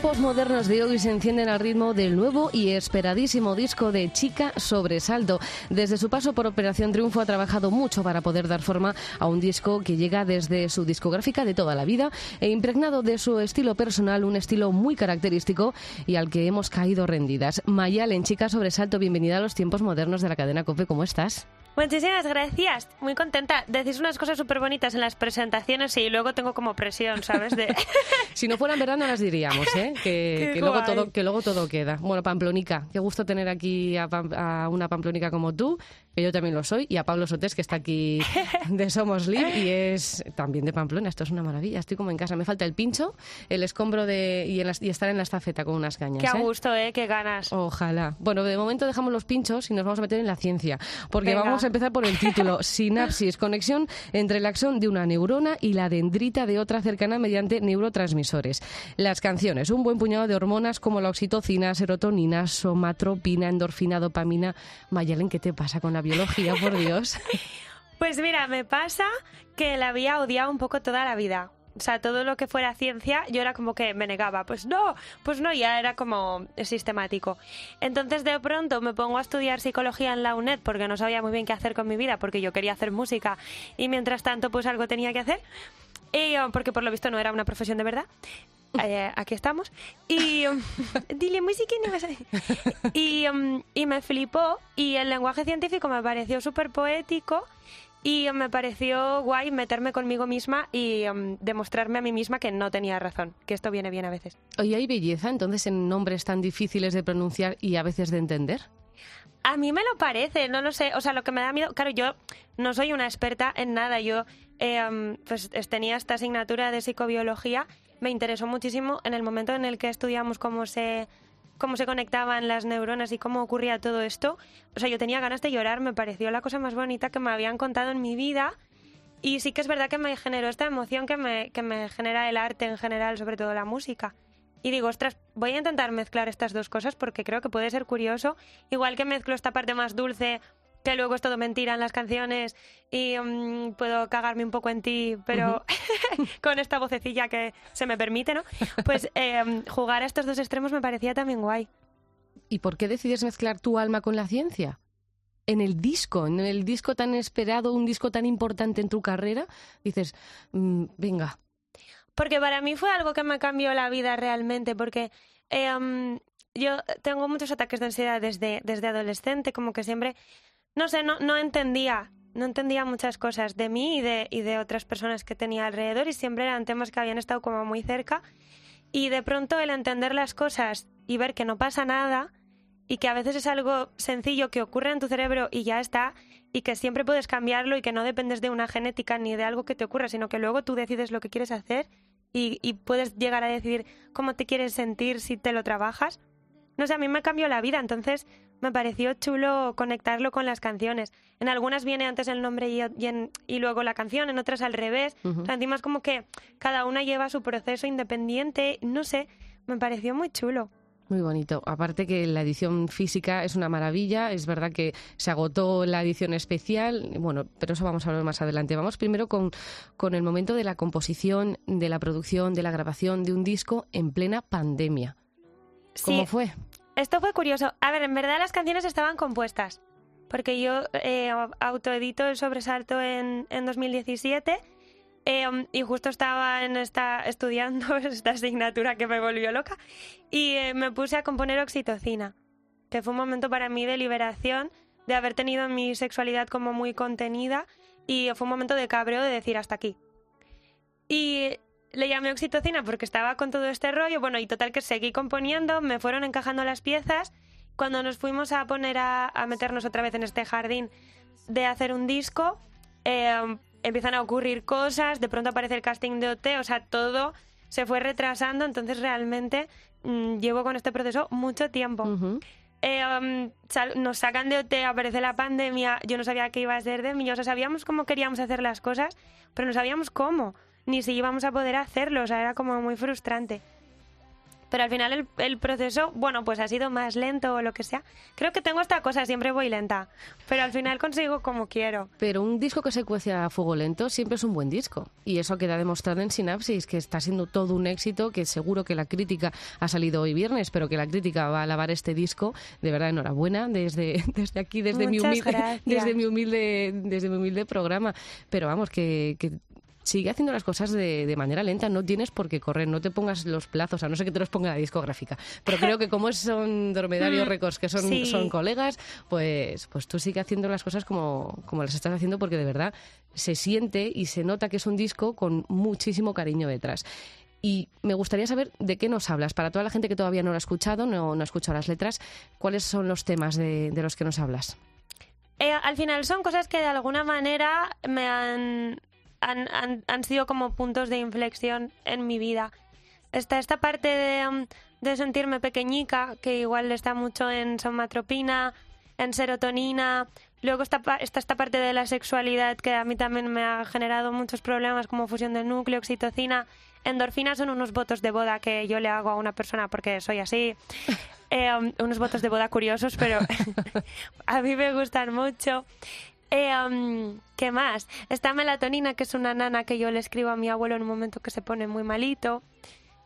tiempos modernos de hoy se encienden al ritmo del nuevo y esperadísimo disco de Chica Sobresalto. Desde su paso por Operación Triunfo ha trabajado mucho para poder dar forma a un disco que llega desde su discográfica de toda la vida e impregnado de su estilo personal, un estilo muy característico y al que hemos caído rendidas. Mayalen, Chica Sobresalto, bienvenida a los tiempos modernos de la cadena COPE. ¿Cómo estás? Muchísimas gracias, muy contenta. Decís unas cosas súper bonitas en las presentaciones y luego tengo como presión, ¿sabes? De... Si no fueran verano las diríamos, ¿eh? Que, luego todo, que luego todo queda. Bueno, Pamplonica, qué gusto tener aquí a, Pam- a una Pamplonica como tú, que yo también lo soy, y a Pablo Sotés, que está aquí de Somos Live y es también de Pamplona. Esto es una maravilla, estoy como en casa. Me falta el pincho, el escombro de, y, en las- y estar en la estafeta con unas cañas. Qué a ¿eh? gusto, ¿eh? Qué ganas. Ojalá. Bueno, de momento dejamos los pinchos y nos vamos a meter en la ciencia, porque Venga. vamos a empezar por el título, sinapsis, conexión entre el axón de una neurona y la dendrita de otra cercana mediante neurotransmisores. Las canciones, un buen puñado de hormonas como la oxitocina, serotonina, somatropina, endorfina, dopamina. Mayalen, ¿qué te pasa con la biología, por Dios? Pues mira, me pasa que la había odiado un poco toda la vida. O sea, todo lo que fuera ciencia, yo era como que me negaba. Pues no, pues no, ya era como sistemático. Entonces, de pronto me pongo a estudiar psicología en la UNED porque no sabía muy bien qué hacer con mi vida, porque yo quería hacer música y mientras tanto, pues algo tenía que hacer. Y, eh, porque por lo visto no era una profesión de verdad. Eh, aquí estamos. Y. um, dile música y no vas a- Y, um, y me flipó. Y el lenguaje científico me pareció súper poético. Y me pareció guay meterme conmigo misma y um, demostrarme a mí misma que no tenía razón, que esto viene bien a veces. Oye, ¿hay belleza entonces en nombres tan difíciles de pronunciar y a veces de entender? A mí me lo parece, no lo sé. O sea, lo que me da miedo, claro, yo no soy una experta en nada. Yo eh, um, pues es- tenía esta asignatura de psicobiología, me interesó muchísimo en el momento en el que estudiamos cómo se cómo se conectaban las neuronas y cómo ocurría todo esto. O sea, yo tenía ganas de llorar, me pareció la cosa más bonita que me habían contado en mi vida. Y sí que es verdad que me generó esta emoción que me, que me genera el arte en general, sobre todo la música. Y digo, ostras, voy a intentar mezclar estas dos cosas porque creo que puede ser curioso. Igual que mezclo esta parte más dulce, que luego es todo mentira en las canciones y mm, puedo cagarme un poco en ti, pero con esta vocecilla que se me permite, ¿no? Pues eh, jugar a estos dos extremos me parecía también guay. ¿Y por qué decides mezclar tu alma con la ciencia? En el disco, en el disco tan esperado, un disco tan importante en tu carrera, dices, mm, venga, Porque para mí fue algo que me cambió la vida realmente, porque eh, um, yo tengo muchos ataques de ansiedad desde, desde adolescente, como que siempre, no sé, no, no entendía, no entendía muchas cosas de mí y de, otras personas que tenía alrededor y siempre eran temas que habían estado como muy cerca. Y de pronto el entender las cosas y ver que no pasa nada y que a veces es algo sencillo que ocurre en tu cerebro y ya está y que siempre puedes cambiarlo y que no dependes de una genética ni de algo que te ocurra, sino que luego tú decides lo que quieres hacer y, y puedes llegar a decidir cómo te quieres sentir si te lo trabajas. No sé, a mí me cambió la vida, entonces me pareció chulo conectarlo con las canciones. En algunas viene antes el nombre y, y en- y luego la canción, en otras al revés. O sea, encima es como que cada una lleva su proceso independiente, no sé, me pareció muy chulo. muy bonito. Aparte que la edición física es una maravilla, es verdad que se agotó la edición especial, bueno, pero eso vamos a hablar más adelante. Vamos primero con, con el momento de la composición, de la producción, de la grabación de un disco en plena pandemia. ¿Cómo Sí, fue? Esto fue curioso. A ver, en verdad las canciones estaban compuestas. Porque yo eh, autoedito el sobresalto en, en 2017 eh, um, y justo estaba en esta, estudiando esta asignatura que me volvió loca y eh, me puse a componer oxitocina, que fue un momento para mí de liberación, de haber tenido mi sexualidad como muy contenida y fue un momento de cabreo de decir hasta aquí. Y le llamé oxitocina porque estaba con todo este rollo, bueno, y total que seguí componiendo, me fueron encajando las piezas. Cuando nos fuimos a poner a, a meternos otra vez en este jardín de hacer un disco, eh, empiezan a ocurrir cosas, de pronto aparece el casting de OT, o sea, todo se fue retrasando, entonces realmente mm, llevo con este proceso mucho tiempo. Ujú. eh, um, sal- nos sacan de OT, aparece la pandemia, yo no sabía qué iba a ser de mí, o sea, sabíamos cómo queríamos hacer las cosas, pero no sabíamos cómo, ni si íbamos a poder hacerlo, o sea, era como muy frustrante. Pero al final el, el proceso, bueno, pues ha sido más lento o lo que sea. Creo que tengo esta cosa, siempre voy lenta, pero al final consigo como quiero. Pero un disco que se cuece a fuego lento siempre es un buen disco. Y eso queda demostrado en Sinapsis, que está siendo todo un éxito, que seguro que la crítica ha salido hoy viernes, pero que la crítica va a alabar este disco. De verdad, enhorabuena desde, desde aquí, desde mi, humilde, gracias. desde, mi humilde, desde mi humilde programa. Pero vamos, que... que Sigue haciendo las cosas de, de manera lenta, no tienes por qué correr, no te pongas los plazos, a no ser que te los ponga la discográfica. Pero creo que como son Dromedario Mm, Records, que son, sí. son colegas, pues, pues tú sigue haciendo las cosas como, como las estás haciendo porque de verdad se siente y se nota que es un disco con muchísimo cariño detrás. Y me gustaría saber de qué nos hablas. Para toda la gente que todavía no lo ha escuchado, no, no ha escuchado las letras, ¿cuáles son los temas de, de los que nos hablas? Eh, al final son cosas que de alguna manera me han, han, han, han sido como puntos de inflexión en mi vida. Está esta parte de, um, de sentirme pequeñica, que igual está mucho en somatropina, en serotonina. Luego está, está esta parte de la sexualidad que a mí también me ha generado muchos problemas como fusión del núcleo, oxitocina. Endorfinas son unos votos de boda que yo le hago a una persona porque soy así. Eh, um, unos votos de boda curiosos, pero a mí me gustan mucho. Eh, um, ¿Qué más? Está melatonina, que es una nana que yo le escribo a mi abuelo en un momento que se pone muy malito.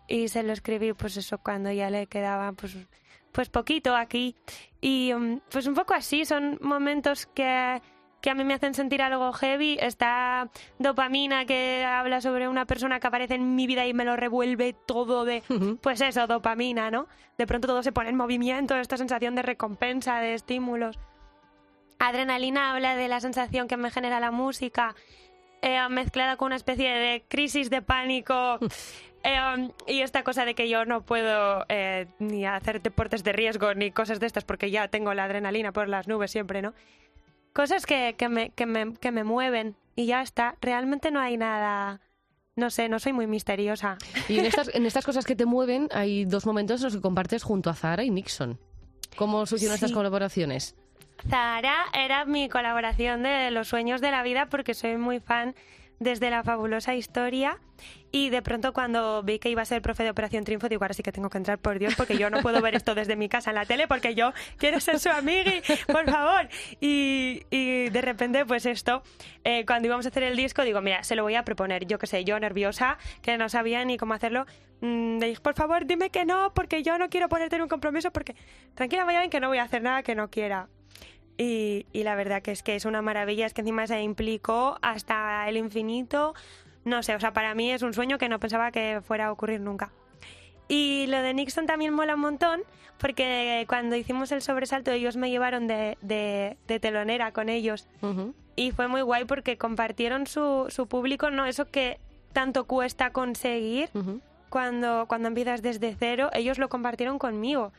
Y se lo escribí, pues eso, cuando ya le quedaba, pues, pues poquito aquí. Y um, pues un poco así, son momentos que, que a mí me hacen sentir algo heavy. Está dopamina, que habla sobre una persona que aparece en mi vida y me lo revuelve todo de, pues eso, dopamina, ¿no? De pronto todo se pone en movimiento, esta sensación de recompensa, de estímulos. Adrenalina habla de la sensación que me genera la música, eh, mezclada con una especie de crisis de pánico. eh, y esta cosa de que yo no puedo eh, ni hacer deportes de riesgo ni cosas de estas porque ya tengo la adrenalina por las nubes siempre, ¿no? Cosas que, que, me, que, me, que me mueven y ya está. Realmente no hay nada. No sé, no soy muy misteriosa. Y en estas, en estas cosas que te mueven hay dos momentos en los que compartes junto a Zara y Nixon. ¿Cómo surgieron estas colaboraciones? Zahara era mi colaboración de los sueños de la vida porque soy muy fan desde la fabulosa historia. Y de pronto cuando vi que iba a ser profe de Operación Triunfo digo ahora sí que tengo que entrar por Dios porque yo no puedo ver esto desde mi casa en la tele porque yo quiero ser su amigui, por favor y, y de repente pues esto eh, cuando íbamos a hacer el disco digo mira se lo voy a proponer yo que sé yo nerviosa que no sabía ni cómo hacerlo mm, le dije por favor dime que no porque yo no quiero ponerte en un compromiso porque tranquila vaya que no voy a hacer nada que no quiera y, y la verdad que es que es una maravilla, es que encima se implicó hasta el infinito. No sé, o sea, para mí es un sueño que no pensaba que fuera a ocurrir nunca. Y lo de Nixon también mola un montón, porque cuando hicimos el sobresalto ellos me llevaron de, de, de telonera con ellos. Ujú. Y fue muy guay porque compartieron su, su público, ¿no? Eso que tanto cuesta conseguir Ujú. cuando, cuando empiezas desde cero, ellos lo compartieron conmigo.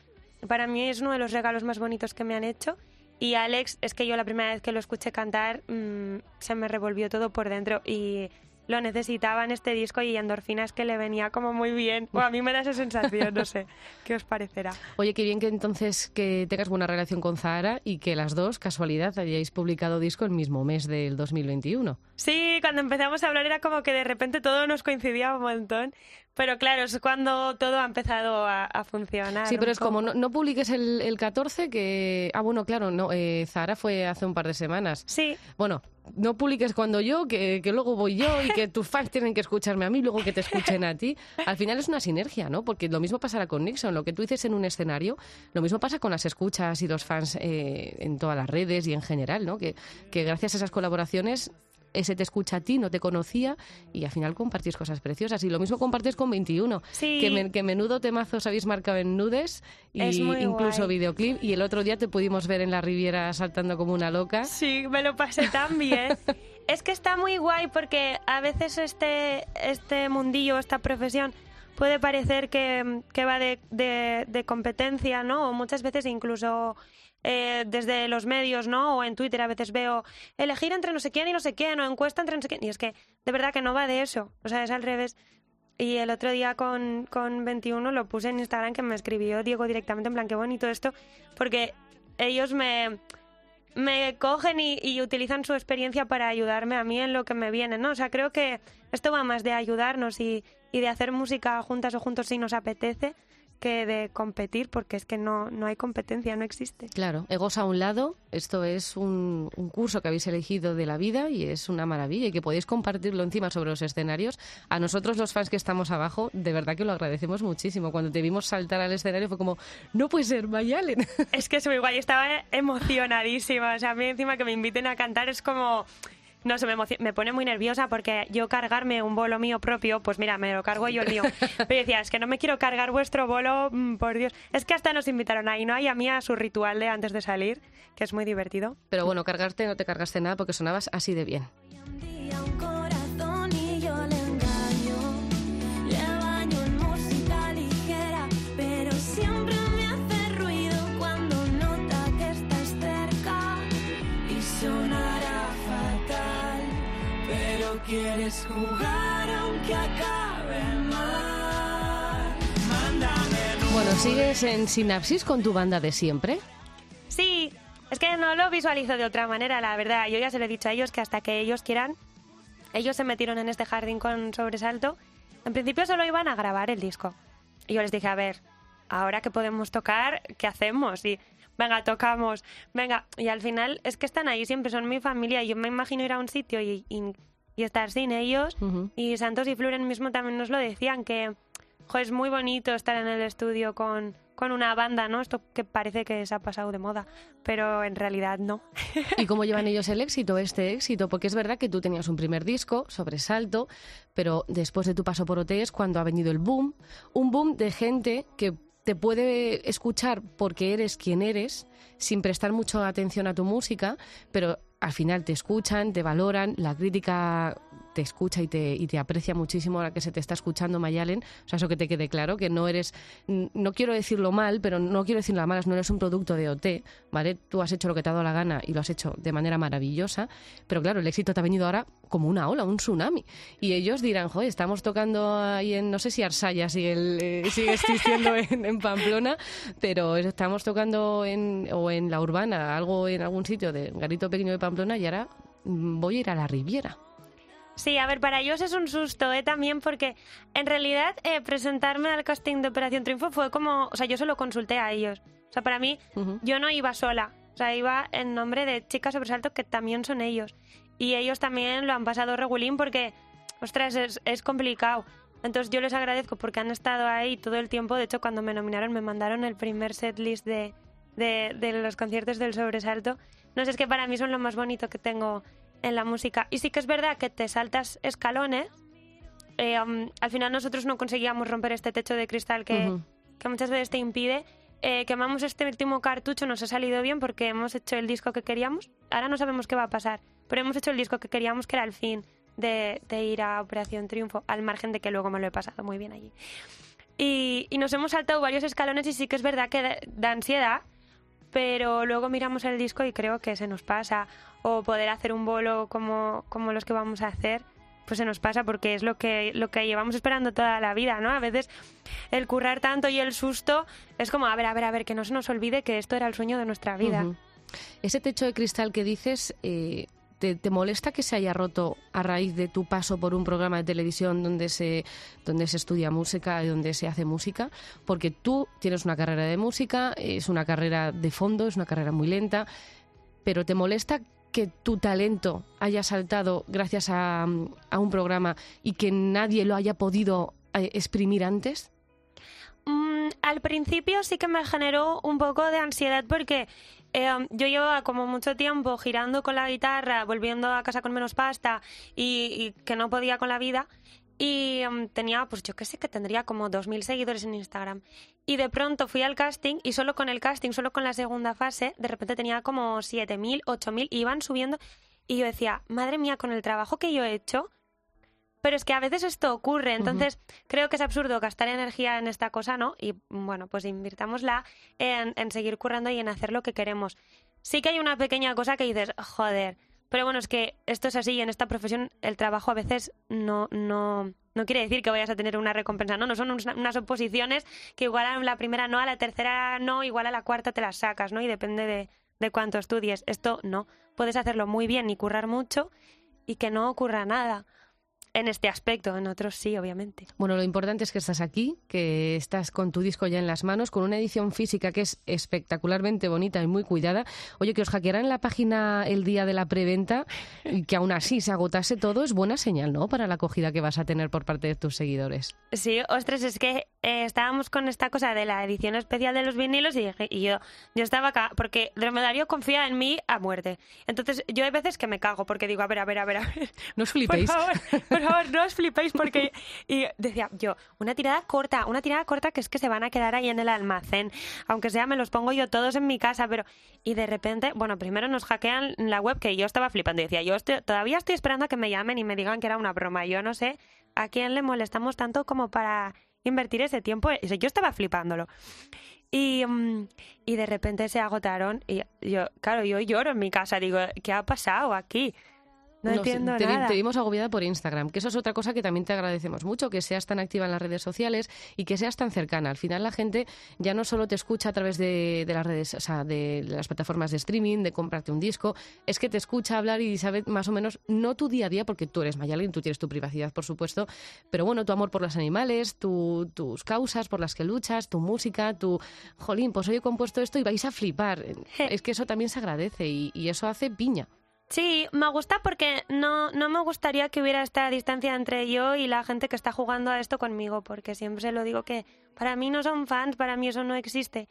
Para mí es uno de los regalos más bonitos que me han hecho. Y Alex, es que yo la primera vez que lo escuché cantar, mm, se me revolvió todo por dentro y lo necesitaba en este disco y endorfinas que le venía como muy bien. O a mí me da esa sensación, no sé. ¿Qué os parecerá? Oye, qué bien que entonces que tengas buena relación con Zahara y que las dos, casualidad, hayáis publicado disco el mismo mes del 2021. Sí, cuando empezamos a hablar era como que de repente todo nos coincidía un montón. Pero claro, es cuando todo ha empezado a, a funcionar. Sí, pero es como no, no publiques el, el 14 que... Ah, bueno, claro, no, eh, Zahara fue hace un par de semanas. Sí, Bueno, no publiques cuando yo, que, que luego voy yo y que tus fans tienen que escucharme a mí, luego que te escuchen a ti. Al final es una sinergia, ¿no? Porque lo mismo pasará con Nixon, lo que tú dices en un escenario, lo mismo pasa con las escuchas y los fans eh, en todas las redes y en general, ¿no? Que, que gracias a esas colaboraciones ese te escucha a ti, no te conocía y al final compartís cosas preciosas. Y lo mismo compartes con 21, Sí. que, men- que menudo temazos habéis marcado en nudes y incluso guay. videoclip. Y el otro día te pudimos ver en la Riviera saltando como una loca. Sí, me lo pasé tan bien. es que está muy guay porque a veces este, este mundillo, esta profesión, puede parecer que, que va de, de- de competencia, ¿no? O muchas veces incluso eh, desde los medios, ¿no? O en Twitter a veces veo elegir entre no sé quién y no sé quién, o encuesta entre no sé quién. Y es que de verdad que no va de eso. O sea, es al revés. Y el otro día con, con 21 lo puse en Instagram que me escribió Diego directamente en plan, qué bonito esto, porque ellos me, me cogen y, y utilizan su experiencia para ayudarme a mí en lo que me viene, ¿no? O sea, creo que esto va más de ayudarnos y, y de hacer música juntas o juntos si nos apetece que de competir, porque es que no, no hay competencia, no existe. Claro, egos a un lado, esto es un, un curso que habéis elegido de la vida y es una maravilla y que podéis compartirlo encima sobre los escenarios. A nosotros los fans que estamos abajo, de verdad que lo agradecemos muchísimo. Cuando te vimos saltar al escenario fue como, no puede ser, Mayalen. Es que soy igual, yo estaba emocionadísima. O sea, a mí encima que me inviten a cantar es como... No sé, me, me pone muy nerviosa porque yo cargarme un bolo mío propio, pues mira, me lo cargo yo el mío. Pero decía, es que no me quiero cargar vuestro bolo, mm, por Dios. Es que hasta nos invitaron ahí, ¿no? Y a mí a su ritual de antes de salir, que es muy divertido. Pero bueno, cargarte no te cargaste nada porque sonabas así de bien. Quieres jugar aunque acabe mal. Bueno, ¿sigues en Sinapsis con tu banda de siempre? Sí, es que no lo visualizo de otra manera, la verdad. Yo ya se lo he dicho a ellos que hasta que ellos quieran, ellos se metieron en este jardín con sobresalto. En principio solo iban a grabar el disco. Y yo les dije, a ver, ahora que podemos tocar, ¿qué hacemos? Y venga, tocamos, venga. Y al final es que están ahí siempre, son mi familia. Y yo me imagino ir a un sitio y, y- y estar sin ellos. Ujú. Y Santos y Fluren mismo también nos lo decían, que jo, es muy bonito estar en el estudio con, con una banda, ¿no? Esto que parece que se ha pasado de moda, pero en realidad no. ¿Y cómo llevan ellos el éxito, este éxito? Porque es verdad que tú tenías un primer disco, Sobresalto, pero después de tu paso por OT es cuando ha venido el boom, un boom de gente que te puede escuchar porque eres quien eres, sin prestar mucha atención a tu música, pero al final te escuchan, te valoran, la crítica te escucha y te, y te aprecia muchísimo ahora que se te está escuchando Mayalen. O sea, eso que te quede claro, que no eres, no quiero decirlo mal, pero no quiero decirlo a malas, no eres un producto de OT, ¿vale? Tú has hecho lo que te ha dado la gana y lo has hecho de manera maravillosa, pero claro, el éxito te ha venido ahora como una ola, un tsunami. Y ellos dirán, joder, estamos tocando ahí en, no sé si Arsaya sigue, el- eh, existiendo en, en Pamplona, pero estamos tocando en, o en la urbana, algo en algún sitio de Garito Pequeño de Pamplona y ahora mm, voy a ir a la Riviera. Sí, a ver, para ellos es un susto, ¿eh? También porque en realidad eh, presentarme al casting de Operación Triunfo fue como, o sea, yo solo consulté a ellos. O sea, para mí, yo no iba sola. O sea, iba en nombre de Chicas Sobresalto, que también son ellos. Y ellos también lo han pasado regulín porque, ostras, es, es complicado. Entonces yo les agradezco porque han estado ahí todo el tiempo. De hecho, cuando me nominaron me mandaron el primer setlist de, de, de los conciertos del sobresalto. No sé, es que para mí son lo más bonito que tengo en la música. Y sí que es verdad que te saltas escalones. Eh, um, al final nosotros no conseguíamos romper este techo de cristal que, Ujú. que muchas veces te impide. Eh, quemamos este último cartucho, nos ha salido bien porque hemos hecho el disco que queríamos. Ahora no sabemos qué va a pasar, pero hemos hecho el disco que queríamos, que era el fin de, de ir a Operación Triunfo, al margen de que luego me lo he pasado muy bien allí. Y, y nos hemos saltado varios escalones y sí que es verdad que da, da ansiedad, pero luego miramos el disco y creo que se nos pasa. O poder hacer un bolo como, como los que vamos a hacer, pues se nos pasa porque es lo que, lo que llevamos esperando toda la vida, ¿no? A veces el currar tanto y el susto es como, a ver, a ver, a ver, que no se nos olvide que esto era el sueño de nuestra vida. Ese techo de cristal que dices, eh, ¿te, te molesta que se haya roto a raíz de tu paso por un programa de televisión donde se, donde se estudia música y donde se hace música? Porque tú tienes una carrera de música, es una carrera de fondo, es una carrera muy lenta, pero ¿te molesta que tu talento haya saltado gracias a, a un programa y que nadie lo haya podido eh, exprimir antes? Mm, al principio sí que me generó un poco de ansiedad porque eh, yo llevaba como mucho tiempo girando con la guitarra, volviendo a casa con menos pasta y, que no podía con la vida. Y mm, tenía, pues yo qué sé, que tendría como 2.000 seguidores en Instagram. Y de pronto fui al casting y solo con el casting, solo con la segunda fase, de repente tenía como 7.000, 8.000 y iban subiendo. Y yo decía, madre mía, con el trabajo que yo he hecho, pero es que a veces esto ocurre, entonces creo que es absurdo gastar energía en esta cosa, ¿no? Y bueno, pues invirtámosla en, en seguir currando y en hacer lo que queremos. Sí que hay una pequeña cosa que dices, joder, Pero bueno, es que esto es así y en esta profesión el trabajo a veces no, no, no quiere decir que vayas a tener una recompensa, no, no son unas, unas oposiciones que igual a la primera no, a la tercera no, igual a la cuarta te las sacas, ¿no? Y depende de, de cuánto estudies. Esto no, puedes hacerlo muy bien y currar mucho y que no ocurra nada. En este aspecto, en otros sí, obviamente. Bueno, lo importante es que estás aquí, que estás con tu disco ya en las manos, con una edición física que es espectacularmente bonita y muy cuidada. Oye, que os hackearan la página el día de la preventa y que aún así se agotase todo, es buena señal, ¿no? Para la acogida que vas a tener por parte de tus seguidores. Sí, ostras, es que eh, estábamos con esta cosa de la edición especial de los vinilos y, dije- y yo, yo estaba acá, porque Dromedario confía en mí a muerte. Entonces, yo hay veces que me cago porque digo, a ver, a ver, a ver, a ver. No os Por flipéis. favor, por no os flipéis porque... Y decía yo, una tirada corta, una tirada corta que es que se van a quedar ahí en el almacén. Aunque sea, me los pongo yo todos en mi casa, pero... Y de repente, bueno, primero nos hackean la web que yo estaba flipando. Y decía, yo estoy- todavía estoy esperando a que me llamen y me digan que era una broma. Yo no sé a quién le molestamos tanto como para invertir ese tiempo. Yo estaba flipándolo. Y, mm, y de repente se agotaron y yo, claro, yo lloro en mi casa, digo, ¿qué ha pasado aquí? No, entiendo te, nada. te vimos agobiada por Instagram, que eso es otra cosa que también te agradecemos mucho, que seas tan activa en las redes sociales y que seas tan cercana. Al final la gente ya no solo te escucha a través de, de las redes, o sea, de las plataformas de streaming, de comprarte un disco, es que te escucha hablar y sabe más o menos, no tu día a día, porque tú eres Mayalin, tú tienes tu privacidad, por supuesto, pero bueno, tu amor por los animales, tu- tus causas por las que luchas, tu música, tu, jolín, pues hoy he compuesto esto y vais a flipar. Es que eso también se agradece y, y eso hace piña. Sí, me gusta porque no, no me gustaría que hubiera esta distancia entre yo y la gente que está jugando a esto conmigo, porque siempre lo digo que para mí no son fans, para mí eso no existe.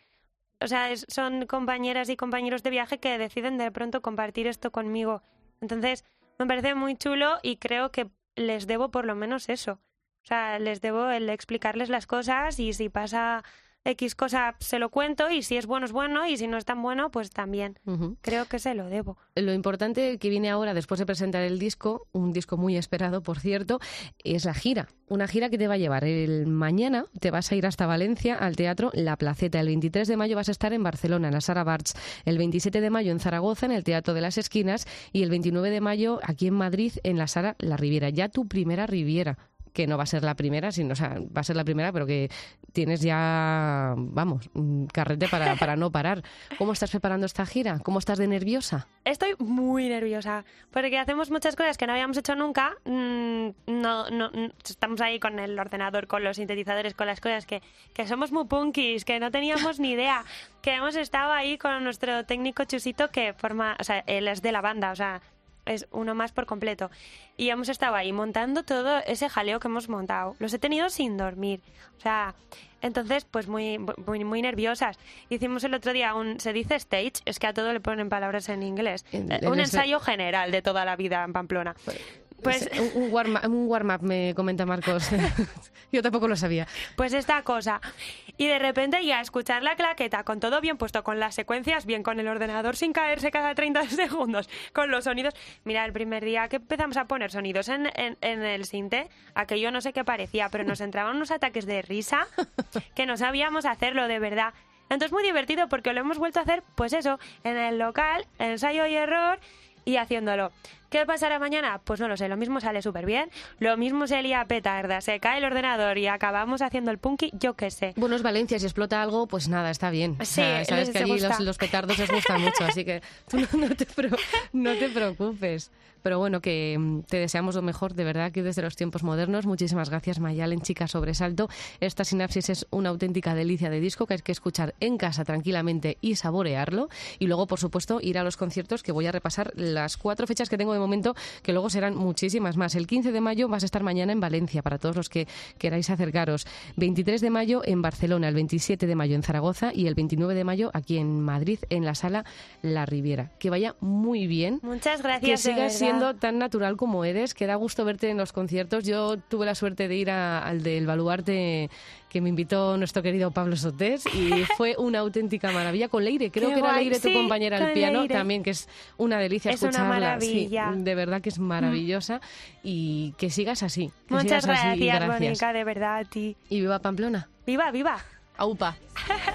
O sea, es- son compañeras y compañeros de viaje que deciden de pronto compartir esto conmigo. Entonces, me parece muy chulo y creo que les debo por lo menos eso. O sea, les debo el explicarles las cosas y si pasa X cosa se lo cuento y si es bueno es bueno y si no es tan bueno pues también. Creo que se lo debo. Lo importante que viene ahora, después de presentar el disco, un disco muy esperado, por cierto, es la gira. Una gira que te va a llevar el mañana, te vas a ir hasta Valencia al Teatro La Placeta. El 23 de mayo vas a estar en Barcelona, en la Sara Barts. El 27 de mayo en Zaragoza, en el Teatro de las Esquinas. Y el 29 de mayo aquí en Madrid, en la Sara La Riviera. Ya tu primera Riviera que no va a ser la primera, sino, o sea, va a ser la primera, pero que tienes ya, vamos, un carrete para, para no parar. ¿Cómo estás preparando esta gira? ¿Cómo estás de nerviosa? Estoy muy nerviosa porque hacemos muchas cosas que no habíamos hecho nunca. Mm, No, no, estamos ahí con el ordenador, con los sintetizadores, con las cosas que, que somos muy punkis, que no teníamos ni idea. Que hemos estado ahí con nuestro técnico Chusito que forma, o sea, él es de la banda, o sea, es uno más por completo. Y hemos estado ahí montando todo ese jaleo que hemos montado. Los he tenido sin dormir. O sea, entonces, pues muy, muy, muy nerviosas. Hicimos el otro día un, se dice stage, es que a todo le ponen palabras en inglés. En- Eh, en un ese- ensayo general de toda la vida en Pamplona. Pues, un, un warm- un warm-up, me comenta Marcos. Yo tampoco lo sabía. pues esta cosa. Y de repente ya escuchar la claqueta con todo bien puesto, con las secuencias bien, con el ordenador sin caerse cada 30 segundos, con los sonidos. Mira, el primer día que empezamos a poner sonidos en, en, en el sinte, aquello no sé qué parecía, pero nos entraban unos ataques de risa que no sabíamos hacerlo de verdad. Entonces muy divertido porque lo hemos vuelto a hacer, pues eso, en el local, ensayo y error y haciéndolo. ¿Qué pasará mañana? Pues no lo sé, lo mismo sale súper bien, lo mismo se lía petarda, se cae el ordenador y acabamos haciendo el punky, yo qué sé. Bueno, es Valencia, si explota algo, pues nada, está bien. O sea, Sí, sabes que allí gusta. los, los petardos les gustan mucho, así que tú no, no te, no te preocupes. Pero bueno, que mm, te deseamos lo mejor, de verdad, que desde los tiempos modernos. Muchísimas gracias, Mayal, en Chica Sobresalto. Esta sinapsis es una auténtica delicia de disco que hay que escuchar en casa tranquilamente y saborearlo. Y luego, por supuesto, ir a los conciertos, que voy a repasar las cuatro fechas que tengo de momento, que luego serán muchísimas más. El 15 de mayo vas a estar mañana en Valencia, para todos los que queráis acercaros. 23 de mayo en Barcelona, el 27 de mayo en Zaragoza y el 29 de mayo aquí en Madrid, en la sala La Riviera. Que vaya muy bien Muchas que gracias. de sigas siendo tan natural como eres, que da gusto verte en los conciertos. Yo tuve la suerte de ir a- al del Baluarte que me invitó nuestro querido Pablo Sotés y fue una auténtica maravilla con Leire. Creo Qué que era Leire tu sí, compañera al piano Leire. también, que es una delicia Es una escucharla. Sí, maravilla. de verdad que es maravillosa y que sigas así. que Muchas sigas así y gracias, gracias. Mónica, de verdad a ti. Y viva Pamplona. ¡Viva, viva! Aupa.